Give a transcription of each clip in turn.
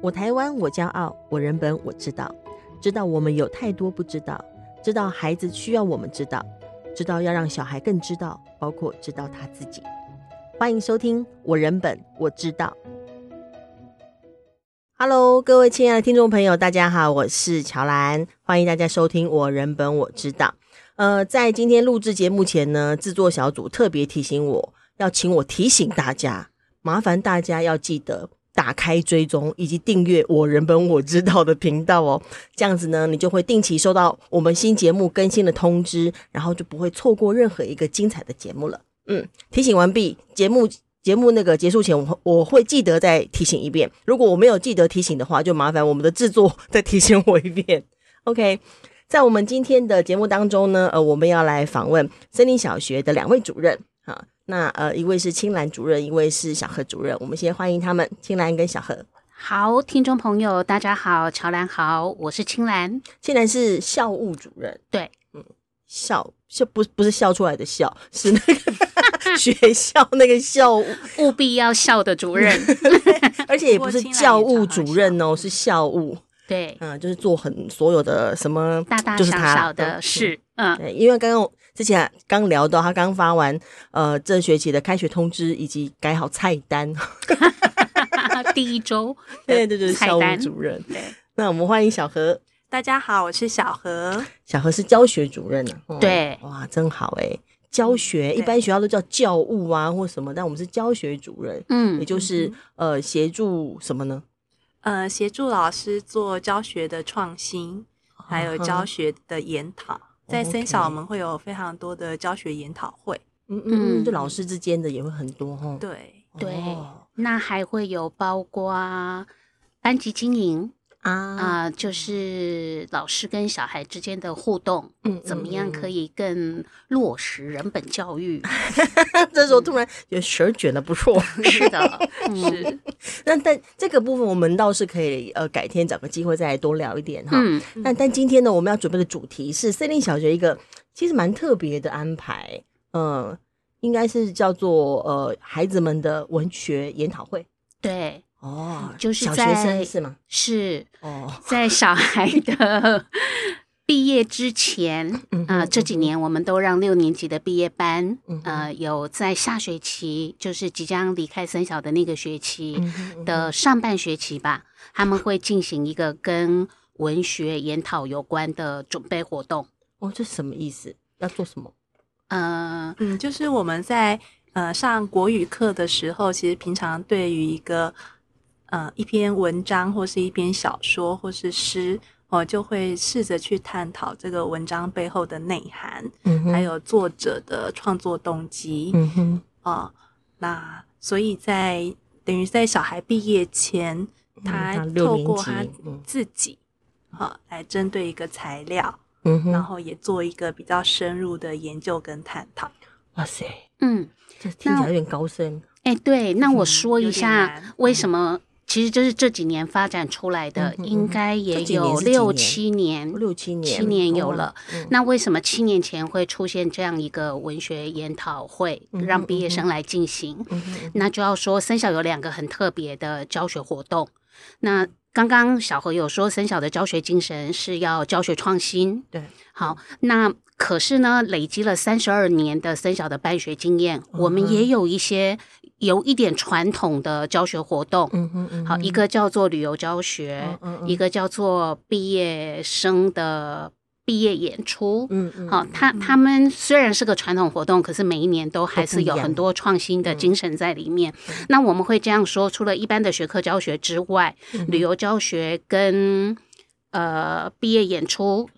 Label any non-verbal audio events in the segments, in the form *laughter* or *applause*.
我台湾，我骄傲，我人本我知道，知道我们有太多不知道，知道孩子需要我们知道，知道要让小孩更知道，包括知道他自己。欢迎收听我人本我知道。Hello，各位亲爱的听众朋友，大家好，我是乔兰，欢迎大家收听我人本我知道。呃，在今天录制节目前呢，制作小组特别提醒我要请我提醒大家，麻烦大家要记得。打开追踪以及订阅我人本我知道的频道哦，这样子呢，你就会定期收到我们新节目更新的通知，然后就不会错过任何一个精彩的节目了。嗯，提醒完毕，节目节目那个结束前，我我会记得再提醒一遍。如果我没有记得提醒的话，就麻烦我们的制作再提醒我一遍。*laughs* OK，在我们今天的节目当中呢，呃，我们要来访问森林小学的两位主任，哈。那呃，一位是青兰主任，一位是小何主任。我们先欢迎他们，青兰跟小何。好，听众朋友，大家好，乔兰好，我是青兰。青兰是校务主任，对，嗯，校校不不是笑出来的笑，是那个 *laughs* 学校那个校务，务必要笑的主任，而且也不是 *laughs* 教务主任哦，是校务。对，嗯，就是做很所有的什么大大小小的事，嗯，对，因为刚刚之前刚聊到他刚发完呃这学期的开学通知以及改好菜单，*laughs* 第一周，对对对，校务主任，对，那我们欢迎小何，大家好，我是小何，小何是教学主任呢，对，哇，真好哎，教学一般学校都叫教务啊或什么，但我们是教学主任，嗯，也就是呃协助什么呢？呃，协助老师做教学的创新，还有教学的研讨，哦、在森小我们会有非常多的教学研讨会，嗯嗯，就老师之间的也会很多哈。对对，那还会有包括班级经营。啊啊、呃，就是老师跟小孩之间的互动，嗯，怎么样可以更落实人本教育？*laughs* 这时候突然有舌卷的不错，*laughs* 是的，*laughs* 是。那但这个部分我们倒是可以呃改天找个机会再来多聊一点哈。嗯，但但今天呢，我们要准备的主题是森林小学一个其实蛮特别的安排，嗯、呃，应该是叫做呃孩子们的文学研讨会，对。哦，就是在小学生是吗？是哦，*laughs* 在小孩的 *laughs* 毕业之前啊、嗯呃，这几年我们都让六年级的毕业班，呃，有在下学期，就是即将离开三小的那个学期的上半学期吧，他们会进行一个跟文学研讨有关的准备活动。哦，这是什么意思？要做什么？呃，嗯，就是我们在呃上国语课的时候，其实平常对于一个呃，一篇文章或是一篇小说或是诗，我就会试着去探讨这个文章背后的内涵，嗯、还有作者的创作动机。嗯哼，啊、呃，那所以在等于在小孩毕业前，嗯、他透过他自己，啊、呃，来针对一个材料，嗯哼，然后也做一个比较深入的研究跟探讨。哇塞，嗯，这听起来有点高深。哎，对，那我说一下为什么。其实就是这几年发展出来的，应该也有六七年，六七年，七年有了。那为什么七年前会出现这样一个文学研讨会，让毕业生来进行？那就要说三小有两个很特别的教学活动。那刚刚小何有说，森小的教学精神是要教学创新。对，好，那可是呢，累积了三十二年的森小的办学经验，我们也有一些。有一点传统的教学活动，嗯哼嗯哼，好，一个叫做旅游教学，嗯嗯，一个叫做毕业生的毕业演出，嗯嗯，好，他他们虽然是个传统活动，可是每一年都还是有很多创新的精神在里面。那我们会这样说：除了一般的学科教学之外，嗯、旅游教学跟呃毕业演出，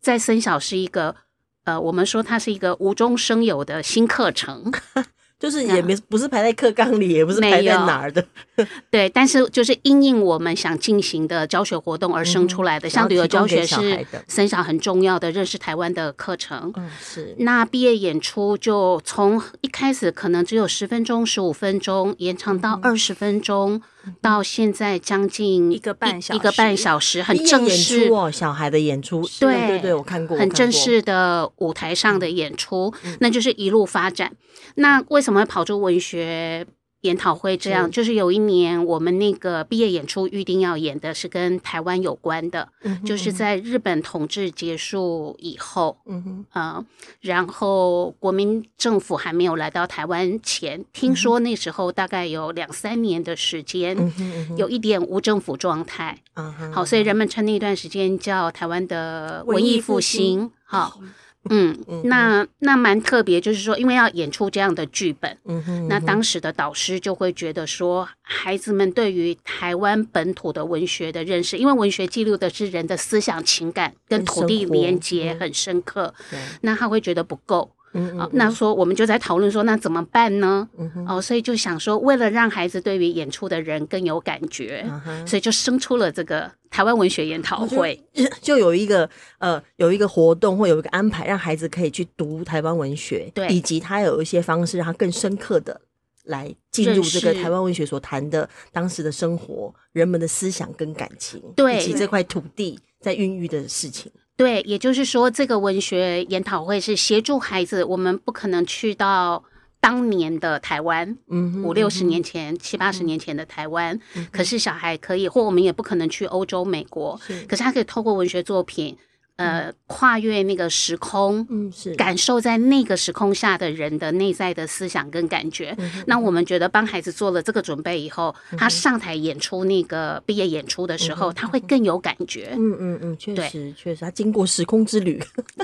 在森小是一个呃，我们说它是一个无中生有的新课程。*laughs* 就是也没不是排在课纲里，也不是排在哪儿的，*laughs* 对。但是就是因应我们想进行的教学活动而生出来的，像旅游教学是森小很重要的认识台湾的课程。嗯，是。那毕业演出就从一开始可能只有十分钟、十五分钟，延长到二十分钟，到现在将近一个半小时，一个半小时，很正式哦。小孩的演出，对对对，我看过，很正式的舞台上的演出，那就是一路发展。那为什么会跑出文学研讨会这样，就是有一年我们那个毕业演出预定要演的是跟台湾有关的，嗯、就是在日本统治结束以后，嗯哼，呃，然后国民政府还没有来到台湾前，听说那时候大概有两三年的时间，嗯、有一点无政府状态，嗯哼，好，所以人们称那段时间叫台湾的文艺复兴，好。嗯，那那蛮特别，就是说，因为要演出这样的剧本，嗯哼，那当时的导师就会觉得说，孩子们对于台湾本土的文学的认识，因为文学记录的是人的思想情感跟土地连接很深刻，嗯、那他会觉得不够。嗯，好，那说我们就在讨论说，那怎么办呢？嗯，哦，所以就想说，为了让孩子对于演出的人更有感觉，嗯，所以就生出了这个台湾文学研讨会，就，*laughs* 就有一个呃，有一个活动或有一个安排，让孩子可以去读台湾文学，对，以及他有一些方式，让他更深刻的来进入这个台湾文学所谈的当时的生活、人们的思想跟感情，对，以及这块土地在孕育的事情。对，也就是说，这个文学研讨会是协助孩子。我们不可能去到当年的台湾，嗯，五六十年前、嗯、七八十年前的台湾，嗯、可是小孩可以，或我们也不可能去欧洲、美国，是可是他可以透过文学作品。呃，跨越那个时空，嗯，是感受在那个时空下的人的内在的思想跟感觉。嗯、那我们觉得帮孩子做了这个准备以后，嗯、他上台演出那个毕业演出的时候，嗯、他会更有感觉。嗯嗯嗯，确实确实，他经过时空之旅，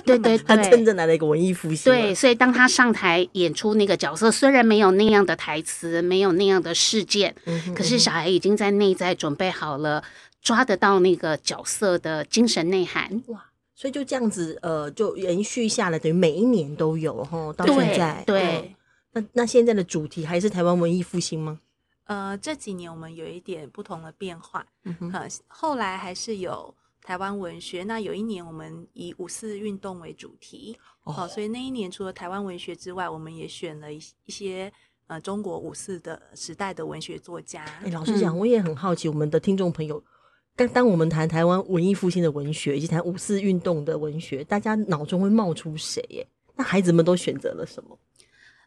对对 *laughs* 对，他真正来了一个文艺复兴。对，所以当他上台演出那个角色，虽然没有那样的台词，没有那样的事件，嗯、可是小孩已经在内在准备好了，抓得到那个角色的精神内涵。哇！所以就这样子，呃，就延续下来，等于每一年都有齁，到现在。对，对那那现在的主题还是台湾文艺复兴吗？呃，这几年我们有一点不同的变化。嗯哼，呃，后来还是有台湾文学。那有一年我们以五四运动为主题，哦，呃，所以那一年除了台湾文学之外，我们也选了一一些呃中国五四的时代的文学作家。哎，老实讲，我也很好奇，我们的听众朋友。但当我们谈台湾文艺复兴的文学，以及谈五四运动的文学，大家脑中会冒出谁？耶？那孩子们都选择了什么？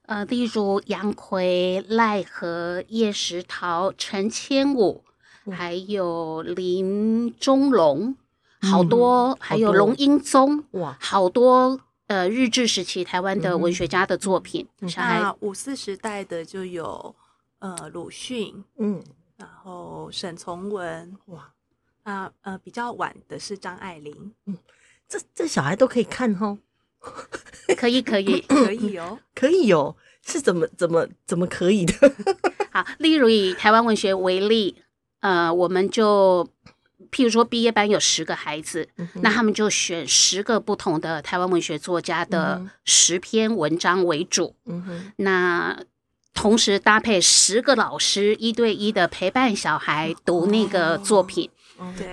呃，例如杨奎、赖和、叶石涛、陈千武，嗯、还有林中龙，好多，嗯、还有龙英宗，哇，好多呃日治时期台湾的文学家的作品。嗯、那五四时代的就有呃鲁迅，嗯，然后沈从文，哇。啊呃，比较晚的是张爱玲，嗯，这这小孩都可以看哦，可以可以 *laughs* 可以哦，可以哦，是怎么怎么怎么可以的？*laughs* 好，例如以台湾文学为例，呃，我们就譬如说毕业班有十个孩子，嗯、那他们就选十个不同的台湾文学作家的十篇文章为主，嗯哼，那同时搭配十个老师一对一的陪伴小孩读那个作品。哦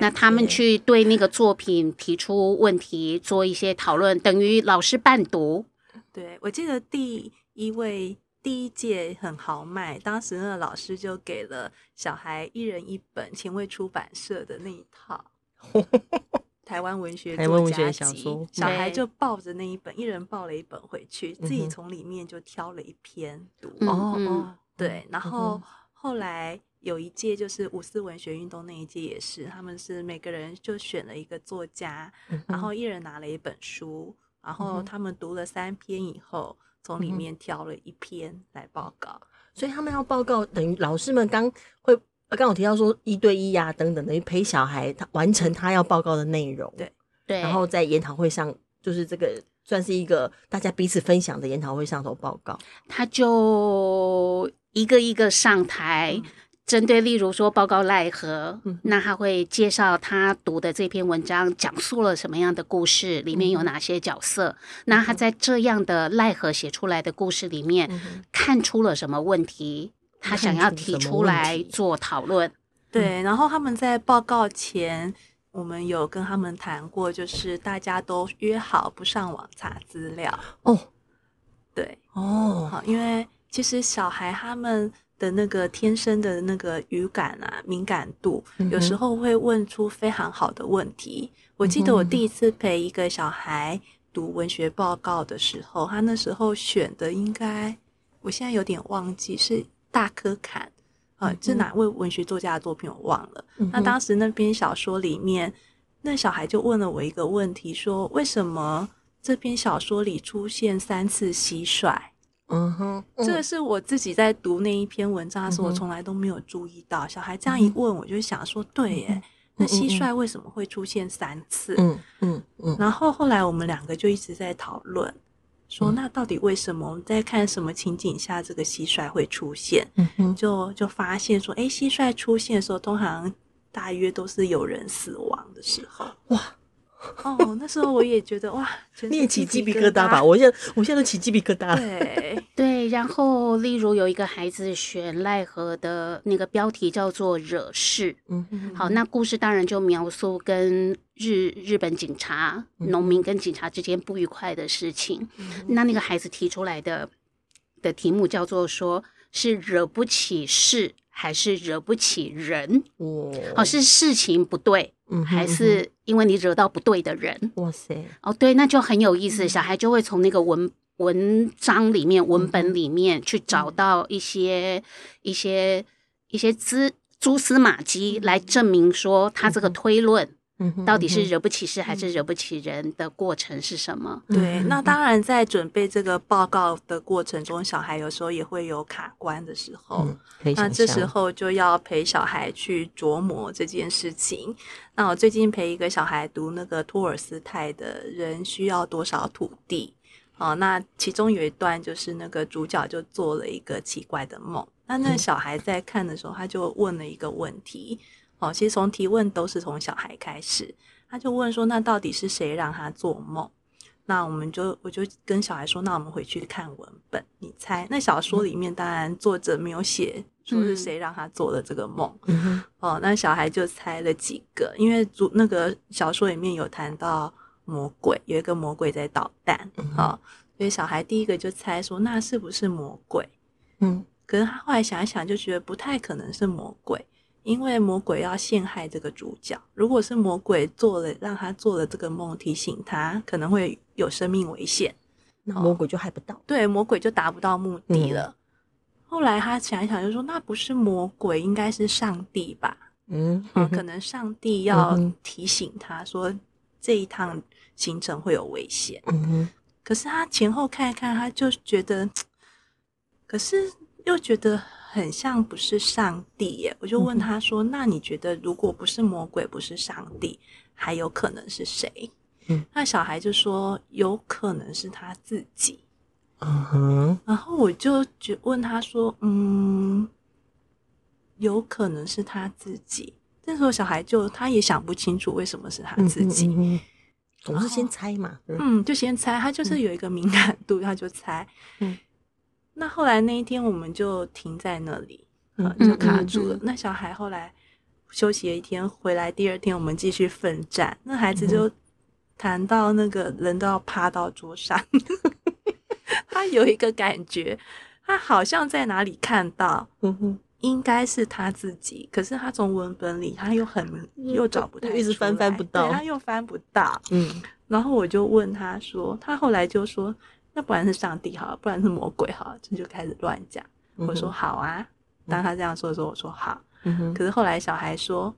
那他们去对那个作品提出问题，做一些讨论，等于老师伴读。对，我记得第一位第一届很豪迈，当时那个老师就给了小孩一人一本前卫出版社的那一套 *laughs* 台湾文学台湾文学小说，小孩就抱着那一本，一人抱了一本回去，自己从里面就挑了一篇读。哦、嗯，对，然后后来。有一届就是五四文学运动那一届也是，他们是每个人就选了一个作家，嗯、然后一人拿了一本书，然后他们读了三篇以后，从里面挑了一篇来报告。嗯、所以他们要报告，等于老师们刚会刚我提到说一对一呀、啊、等等，等于陪小孩他完成他要报告的内容。对对，然后在研讨会上，就是这个算是一个大家彼此分享的研讨会上头报告。他就一个一个上台。嗯针对，例如说报告奈何，嗯、那他会介绍他读的这篇文章讲述了什么样的故事，里面有哪些角色。嗯、那他在这样的奈何写出来的故事里面，嗯、看出了什么问题？他想要提出来做讨论。对，然后他们在报告前，我们有跟他们谈过，就是大家都约好不上网查资料。哦，对，哦，好，因为其实小孩他们。的那个天生的那个语感啊，敏感度，嗯、有时候会问出非常好的问题。我记得我第一次陪一个小孩读文学报告的时候，他那时候选的应该，我现在有点忘记是。大柯坎，呃，这哪位文学作家的作品我忘了。嗯、那当时那篇小说里面，那小孩就问了我一个问题，说为什么这篇小说里出现三次蟋蟀？嗯哼，这个是我自己在读那一篇文章的时候，我从来都没有注意到。小孩这样一问，我就想说，对耶，那蟋蟀为什么会出现三次？嗯嗯嗯。然后后来我们两个就一直在讨论，说那到底为什么？我们在看什么情景下这个蟋蟀会出现？嗯哼，就就发现说，哎，蟋蟀出现的时候，通常大约都是有人死亡的时候。哇。*laughs* 哦，那时候我也觉得哇，你也起鸡皮疙瘩吧？我现在我现在都起鸡皮疙瘩。对 *laughs* 对，然后例如有一个孩子选奈何的那个标题叫做“惹事”，嗯嗯，好，那故事当然就描述跟日日本警察、农民跟警察之间不愉快的事情。嗯、那那个孩子提出来的的题目叫做说，是惹不起事还是惹不起人？哦，好，是事情不对。嗯，还是因为你惹到不对的人。哇塞！哦，对，那就很有意思。小孩就会从那个文文章里面、文本里面去找到一些、一些、一些蛛蛛丝马迹，来证明说他这个推论。到底是惹不起事还是惹不起人的过程是什么？对，那当然在准备这个报告的过程中，小孩有时候也会有卡关的时候。嗯、那这时候就要陪小孩去琢磨这件事情。那我最近陪一个小孩读那个托尔斯泰的《人需要多少土地》哦，那其中有一段就是那个主角就做了一个奇怪的梦。那那小孩在看的时候，他就问了一个问题。哦，其实从提问都是从小孩开始，他就问说：“那到底是谁让他做梦？”那我们就我就跟小孩说：“那我们回去看文本，你猜？那小说里面当然作者没有写说是谁让他做的这个梦。嗯、哦，那小孩就猜了几个，因为主那个小说里面有谈到魔鬼，有一个魔鬼在捣蛋。嗯、哦，所以小孩第一个就猜说：“那是不是魔鬼？”嗯，可是他后来想一想，就觉得不太可能是魔鬼。因为魔鬼要陷害这个主角，如果是魔鬼做了让他做了这个梦，提醒他可能会有生命危险，那魔鬼就害不到。哦，对，魔鬼就达不到目的了。嗯、后来他想一想，就说那不是魔鬼，应该是上帝吧？嗯，嗯，可能上帝要提醒他说这一趟行程会有危险。嗯，可是他前后看一看，他就觉得，*tsk* 可是又觉得。很像不是上帝耶，我就问他说：“嗯、那你觉得如果不是魔鬼，不是上帝，还有可能是谁？”嗯，那小孩就说：“有可能是他自己。”嗯哼，然后我就觉问他说：“嗯，有可能是他自己。”这时候小孩就他也想不清楚为什么是他自己，嗯嗯、总是先猜嘛。嗯，就先猜，他就是有一个敏感度，嗯、他就猜。嗯。那后来那一天我们就停在那里，嗯，就卡住了。嗯嗯嗯、那小孩后来休息了一天，回来第二天我们继续奋战。那孩子就谈到那个人都要趴到桌上，*laughs* 他有一个感觉，他好像在哪里看到，应该是他自己。可是他从文本里他又很又找不到，一直翻翻不到，他又翻不到。嗯，然后我就问他说，他后来就说。那不然是上帝好，不然是魔鬼好，这就开始乱讲。我说好啊，当他这样说的时候，我说好。可是后来小孩说，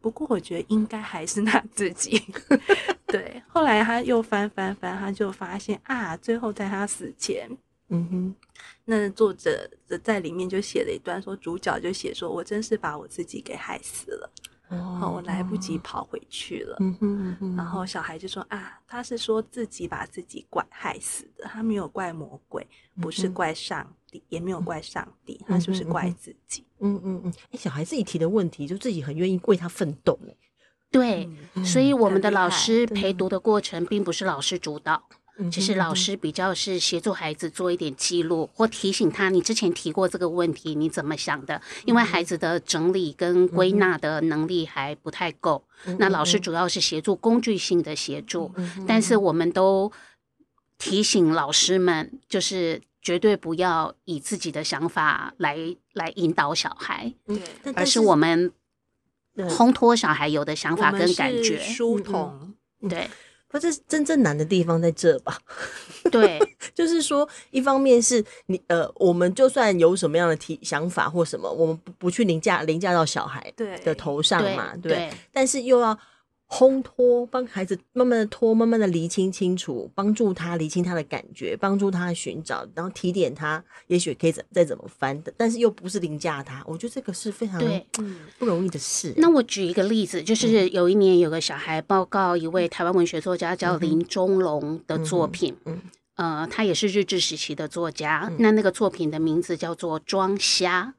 不过我觉得应该还是他自己。*laughs* 对，后来他又翻翻翻，他就发现啊，最后在他死前，嗯哼，那作者在里面就写了一段，说主角就写说，我真是把我自己给害死了。哦，我来不及跑回去了。嗯哼，嗯，然后小孩就说啊，他是说自己把自己怪害死的，他没有怪魔鬼，不是怪上帝，也没有怪上帝，他就是怪自己。嗯嗯嗯，哎，小孩自己提的问题，就自己很愿意为他奋斗。对，所以我们的老师陪读的过程，并不是老师主导。其实老师比较是协助孩子做一点记录，或提醒他，你之前提过这个问题，你怎么想的？因为孩子的整理跟归纳的能力还不太够。那老师主要是协助工具性的协助，但是我们都提醒老师们，就是绝对不要以自己的想法来来引导小孩，而是我们烘托小孩有的想法跟感觉，书童，对。这真正难的地方在这吧？*laughs* 对，就是说，一方面是你呃，我们就算有什么样的提想法或什么，我们不不去凌驾凌驾到小孩的头上嘛，对，但是又要。烘托，帮孩子慢慢的拖，慢慢的厘清清楚，帮助他厘清他的感觉，帮助他寻找，然后提点他，也许可以怎再怎么翻的，但是又不是凌驾他，我觉得这个是非常对不容易的事。那我举一个例子，就是有一年有个小孩报告一位台湾文学作家叫林中龙的作品，嗯，呃，他也是日治时期的作家，那那个作品的名字叫做《装瞎》。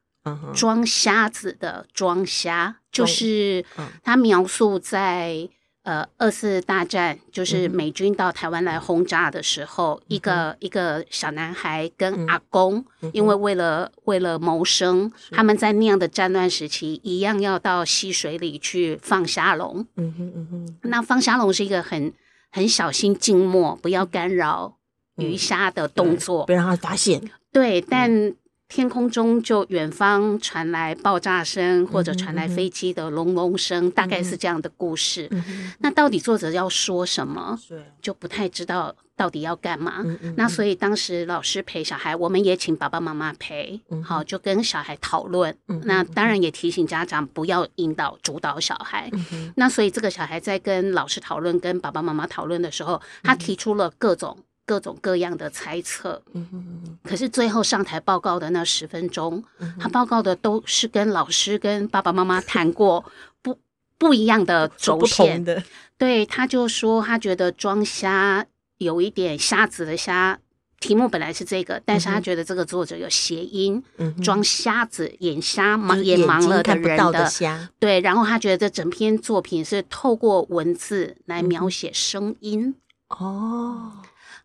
装瞎子的装瞎，就是他描述在呃二次大战，就是美军到台湾来轰炸的时候，一个一个小男孩跟阿公，因为为了为了谋生，他们在那样的战乱时期，一样要到溪水里去放虾笼。嗯哼嗯哼，那放虾笼是一个很很小心静默，不要干扰鱼虾的动作，不让他发现。对，但。天空中就远方传来爆炸声，或者传来飞机的隆隆声，嗯，大概是这样的故事，嗯。那到底作者要说什么？就不太知道到底要干嘛，嗯。那所以当时老师陪小孩，我们也请爸爸妈妈陪，嗯，好，就跟小孩讨论，嗯。那当然也提醒家长不要引导主导小孩，嗯。那所以这个小孩在跟老师讨论、跟爸爸妈妈讨论的时候，他提出了各种。各种各样的猜测，可是最后上台报告的那十分钟，他报告的都是跟老师跟爸爸妈妈谈过 *laughs* 不不一样的轴线。对，他就说他觉得装瞎有一点瞎子的瞎，题目本来是这个，但是他觉得这个作者有谐音，装瞎子眼瞎盲眼盲了的人的瞎。对，然后他觉得这整篇作品是透过文字来描写声音。哦。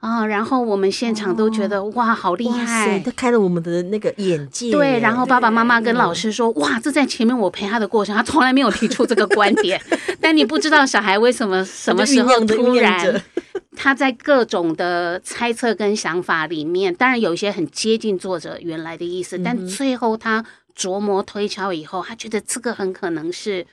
啊、哦，然后我们现场都觉得、哦、哇，好厉害！他开了我们的那个眼界。对，然后爸爸妈妈跟老师说：“哇，这在前面我陪他的过程，他从来没有提出这个观点。*laughs* ”但你不知道小孩为什么什么时候突然，*laughs* 他在各种的猜测跟想法里面，当然有一些很接近作者原来的意思，嗯、但最后他琢磨推敲以后，他觉得这个很可能是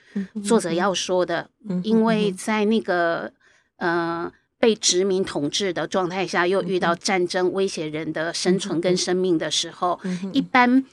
作者要说的，嗯、因为在那个呃。被殖民统治的状态下，又遇到战争威胁人的生存跟生命的时候，嗯、一般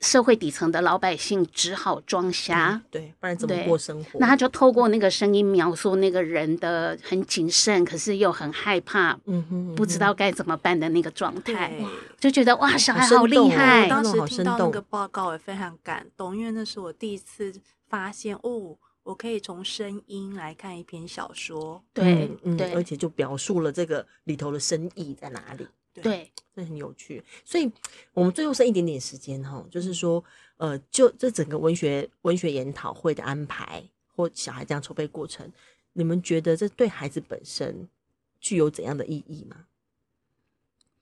社会底层的老百姓只好装瞎，对，不然怎么过生活？那他就透过那个声音描述那个人的很谨慎，可是又很害怕，嗯哼，不知道该怎么办的那个状态，就觉得哇，小孩好厉害！我当时听到那个报告也非常感动，因为那是我第一次发现哦。我可以从声音来看一篇小说，对，嗯，对，而且就表述了这个里头的深意在哪里，对，这很有趣。所以，我们最后剩一点点时间哈，就是说，呃，就这整个文学文学研讨会的安排或小孩这样筹备过程，你们觉得这对孩子本身具有怎样的意义吗？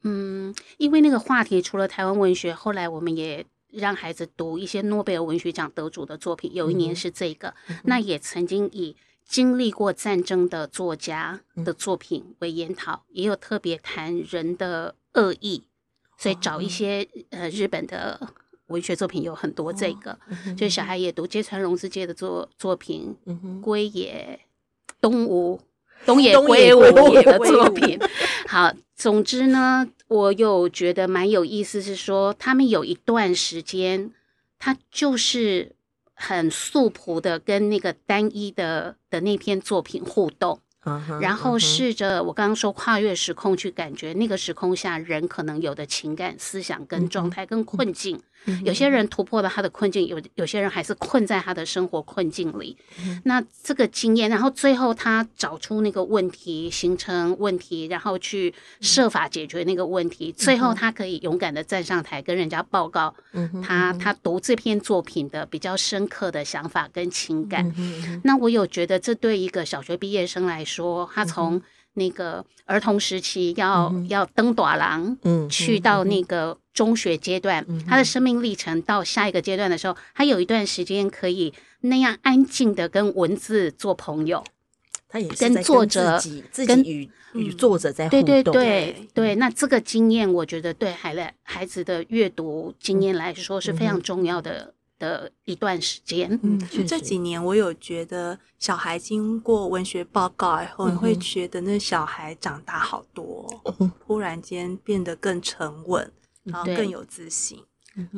嗯，因为那个话题除了台湾文学，后来我们也。让孩子读一些诺贝尔文学奖得主的作品，有一年是这个，嗯、那也曾经以经历过战争的作家的作品为研讨，嗯、也有特别谈人的恶意，所以找一些、哦、呃日本的文学作品有很多这个，哦、就小孩也读芥川龙之介的作作品，龟、嗯、野东吴东野圭吾的作品，*laughs* 好，总之呢。我有觉得蛮有意思，是说他们有一段时间，他就是很素朴的跟那个单一的的那篇作品互动。然后试着我刚刚说跨越时空去感觉那个时空下人可能有的情感、思想跟状态跟困境。有些人突破了他的困境，有有些人还是困在他的生活困境里。那这个经验，然后最后他找出那个问题，形成问题，然后去设法解决那个问题。最后他可以勇敢的站上台跟人家报告他他读这篇作品的比较深刻的想法跟情感。那我有觉得这对一个小学毕业生来说。他从那个儿童时期要、嗯、要登大人，嗯，去到那个中学阶段、嗯，他的生命历程到下一个阶段的时候，他有一段时间可以那样安静的跟文字做朋友，他也跟作者自己与与作者在互动，对对。对对。那这个经验，我觉得对孩子孩子的阅读经验来说是非常重要的的一段时间。嗯，这几年我有觉得，小孩经过文学报告以后，你会觉得那小孩长大好多，突然间变得更沉稳，然后更有自信。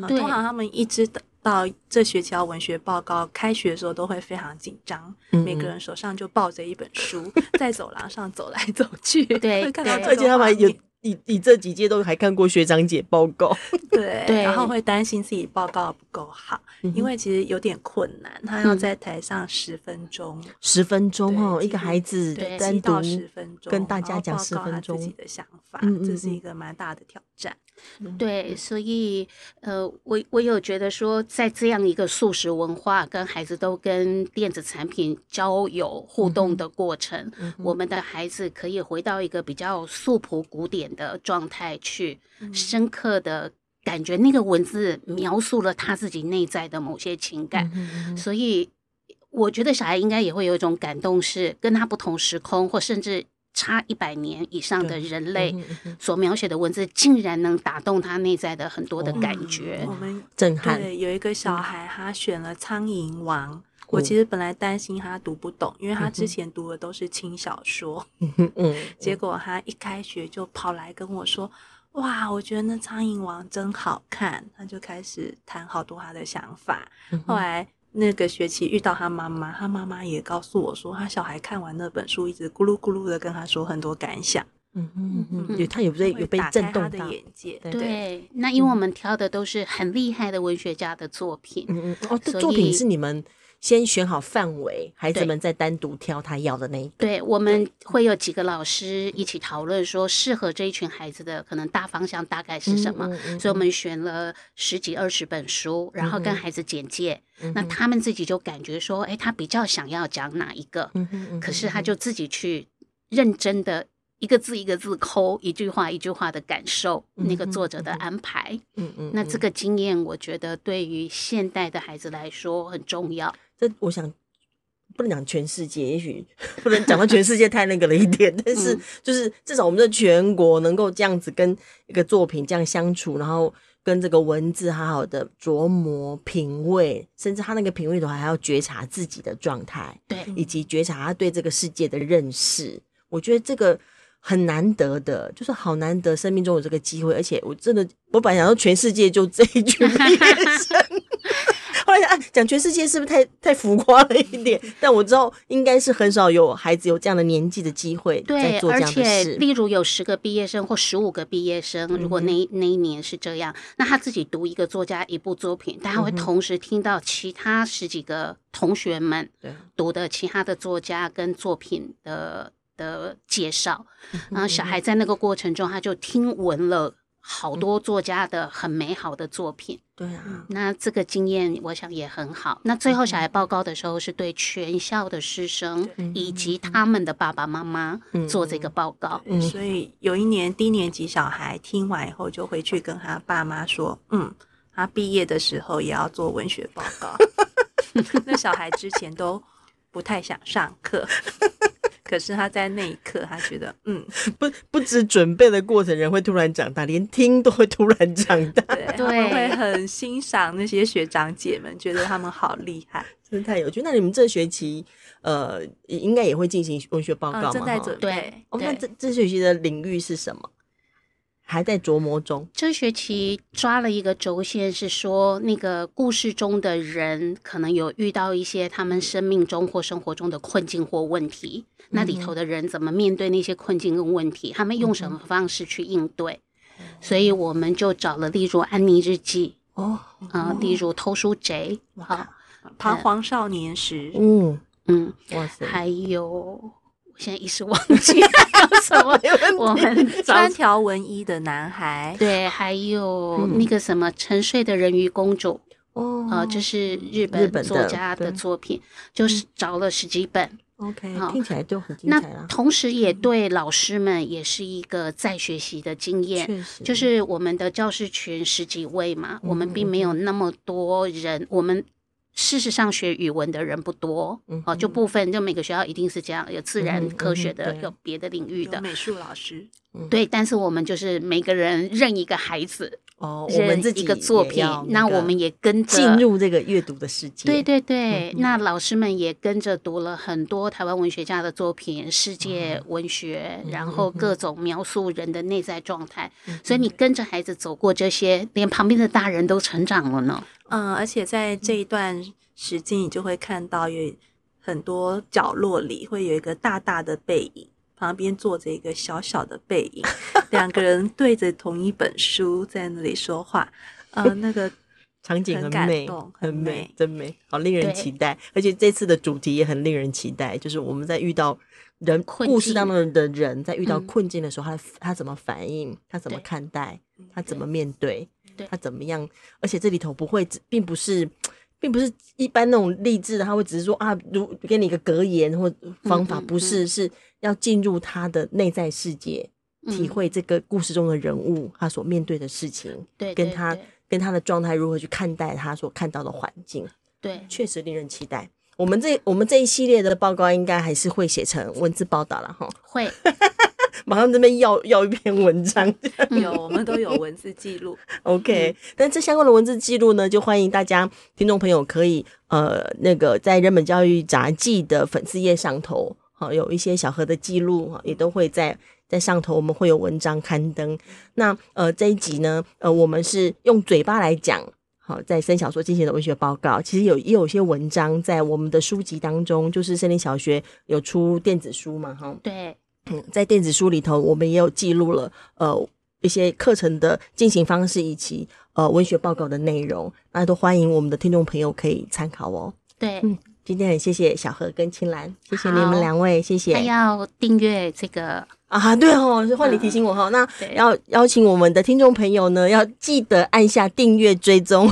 通常他们一直到这学期要文学报告开学的时候，都会非常紧张，每个人手上就抱着一本书，在走廊上走来走去。对，*laughs* 看到而且他们有。你你这几届都还看过学长姐报告，*laughs* 对，*laughs* 然后会担心自己报告不够好，因为其实有点困难，他要在台上十分钟，十分钟哦，一个孩子单独十分钟跟大家讲十分钟自己的想法，这是一个蛮大的挑战。对，所以呃，我我有觉得说，在这样一个素食文化跟孩子都跟电子产品交友互动的过程，我们的孩子可以回到一个比较素朴古典的状态去深刻的感觉，那个文字描述了他自己内在的某些情感，所以我觉得小孩应该也会有一种感动，是跟他不同时空或甚至差一百年以上的人类所描写的文字，竟然能打动他内在的很多的感觉。我们震撼。对，有一个小孩他选了《苍蝇王》。我其实本来担心他读不懂，因为他之前读的都是轻小说。嗯，*laughs* 结果他一开学就跑来跟我说：“哇，我觉得那《苍蝇王》真好看。”他就开始谈好多他的想法。后来那个学期遇到他妈妈，他妈妈也告诉我说，他小孩看完那本书，一直咕噜咕噜的跟他说很多感想。嗯嗯嗯，他有被有被震动他的眼界。对，那因为我们挑的都是很厉害的文学家的作品。嗯嗯，哦，这作品是你们。先选好范围，孩子们再单独挑他要的那一个。对，我们会有几个老师一起讨论，说适合这一群孩子的可能大方向大概是什么。嗯嗯嗯、所以我们选了十几二十本书，然后跟孩子简介。嗯、那他们自己就感觉说，哎，他比较想要讲哪一个？嗯嗯嗯、可是他就自己去认真的。一个字一个字抠，一句话一句话的感受那个作者的安排。嗯嗯，那这个经验，我觉得对于现代的孩子来说很重要。这我想不能讲全世界，也许 *laughs* 不能讲到全世界太那个了一点，但是就是至少我们的全国能够这样子跟一个作品这样相处，然后跟这个文字好好的琢磨品味，甚至他那个品味都还要觉察自己的状态，对，以及觉察他对这个世界的认识。我觉得这个。很难得的，就是好难得，生命中有这个机会，而且我真的，我本来想说全世界就这一群毕业生，后来啊，讲全世界是不是太太浮夸了一点？*laughs* 但我知道应该是很少有孩子有这样的年纪的机会，对，而且例如有十个毕业生或十五个毕业生，如果那那一年是这样，那他自己读一个作家一部作品，但他会同时听到其他十几个同学们读的其他的作家跟作品的。的介绍，然后小孩在那个过程中，他就听闻了好多作家的很美好的作品。对啊，那这个经验我想也很好。那最后小孩报告的时候，是对全校的师生以及他们的爸爸妈妈做这个报告。所以有一年低年级小孩听完以后，就回去跟他爸妈说：“嗯，他毕业的时候也要做文学报告。*laughs* ”那小孩之前都不太想上课。可是他在那一刻，他觉得，嗯，*laughs* 不不止准备的过程，人会突然长大，连听都会突然长大。对，他们会很欣赏那些学长姐们，觉得他们好厉害，*laughs* 真的太有趣。那你们这学期，呃，应该也会进行文学报告吗？正在准备。对，我们这这学期的领域是什么？还在琢磨中。这学期抓了一个轴线，是说那个故事中的人可能有遇到一些他们生命中或生活中的困境或问题，嗯、那里头的人怎么面对那些困境跟问题？他们用什么方式去应对？嗯、所以我们就找了，例如《安妮日记》哦，啊、呃，例如《偷书贼》好，《彷徨少年时》嗯嗯，哇塞，还有。现在一时忘记了什么？*laughs* 我们穿条纹衣的男孩，对，还有那个什么沉睡的人鱼公主哦，啊，这是日本作家的作品，就是找了十几本。OK，听起来都很精彩。那同时也对老师们也是一个在学习的经验，确实，就是我们的教师群十几位嘛，我们并没有那么多人，我们。事实上，学语文的人不多，嗯、哦，就部分，就每个学校一定是这样，有自然科学的，嗯、有别的领域的。美术老师，对，但是我们就是每个人认一个孩子，哦，我们自己一个作品，那我们也跟着进入这个阅读的世界。对对对，嗯、那老师们也跟着读了很多台湾文学家的作品，世界文学，嗯、然后各种描述人的内在状态。嗯、所以你跟着孩子走过这些，连旁边的大人都成长了呢。嗯，而且在这一段时间，你就会看到有很多角落里会有一个大大的背影。旁边坐着一个小小的背影，两个人对着同一本书在那里说话，呃，那个 *laughs* 场景很美，很美，真美，好令人期待。而且这次的主题也很令人期待，就是我们在遇到人故事当中的人在遇到困境的时候，他他怎么反应，他怎么看待，他怎么面对，他怎么样？而且这里头不会，并不是。并不是一般那种励志的，他会只是说啊，如给你一个格言或方法，不是，是要进入他的内在世界，体会这个故事中的人物他所面对的事情，对，跟他跟他的状态如何去看待他所看到的环境，对，确实令人期待。我们这我们这一系列的报告应该还是会写成文字报道了哈，会。*laughs* 马上这边要要一篇文章，*laughs* 有我们都有文字记录，*laughs* OK。但这相关的文字记录呢，就欢迎大家听众朋友可以呃那个在人本教育杂记的粉丝页上头，好有一些小何的记录哈，也都会在在上头，我们会有文章刊登。那呃这一集呢，呃我们是用嘴巴来讲，好在森小说进行的文学报告，其实有也有一些文章在我们的书籍当中，就是森林小学有出电子书嘛，哈，对。嗯，在电子书里头，我们也有记录了呃一些课程的进行方式以及呃文学报告的内容，那都欢迎我们的听众朋友可以参考哦。对，嗯，今天很谢谢小何跟青兰，谢谢你们两位，谢谢。还要订阅这个啊？对哦，是换你提醒我哈。嗯、那要邀请我们的听众朋友呢，要记得按下订阅追踪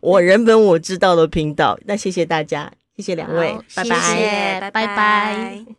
我人本我知道的频道。那谢谢大家，谢谢两位，拜拜，拜拜。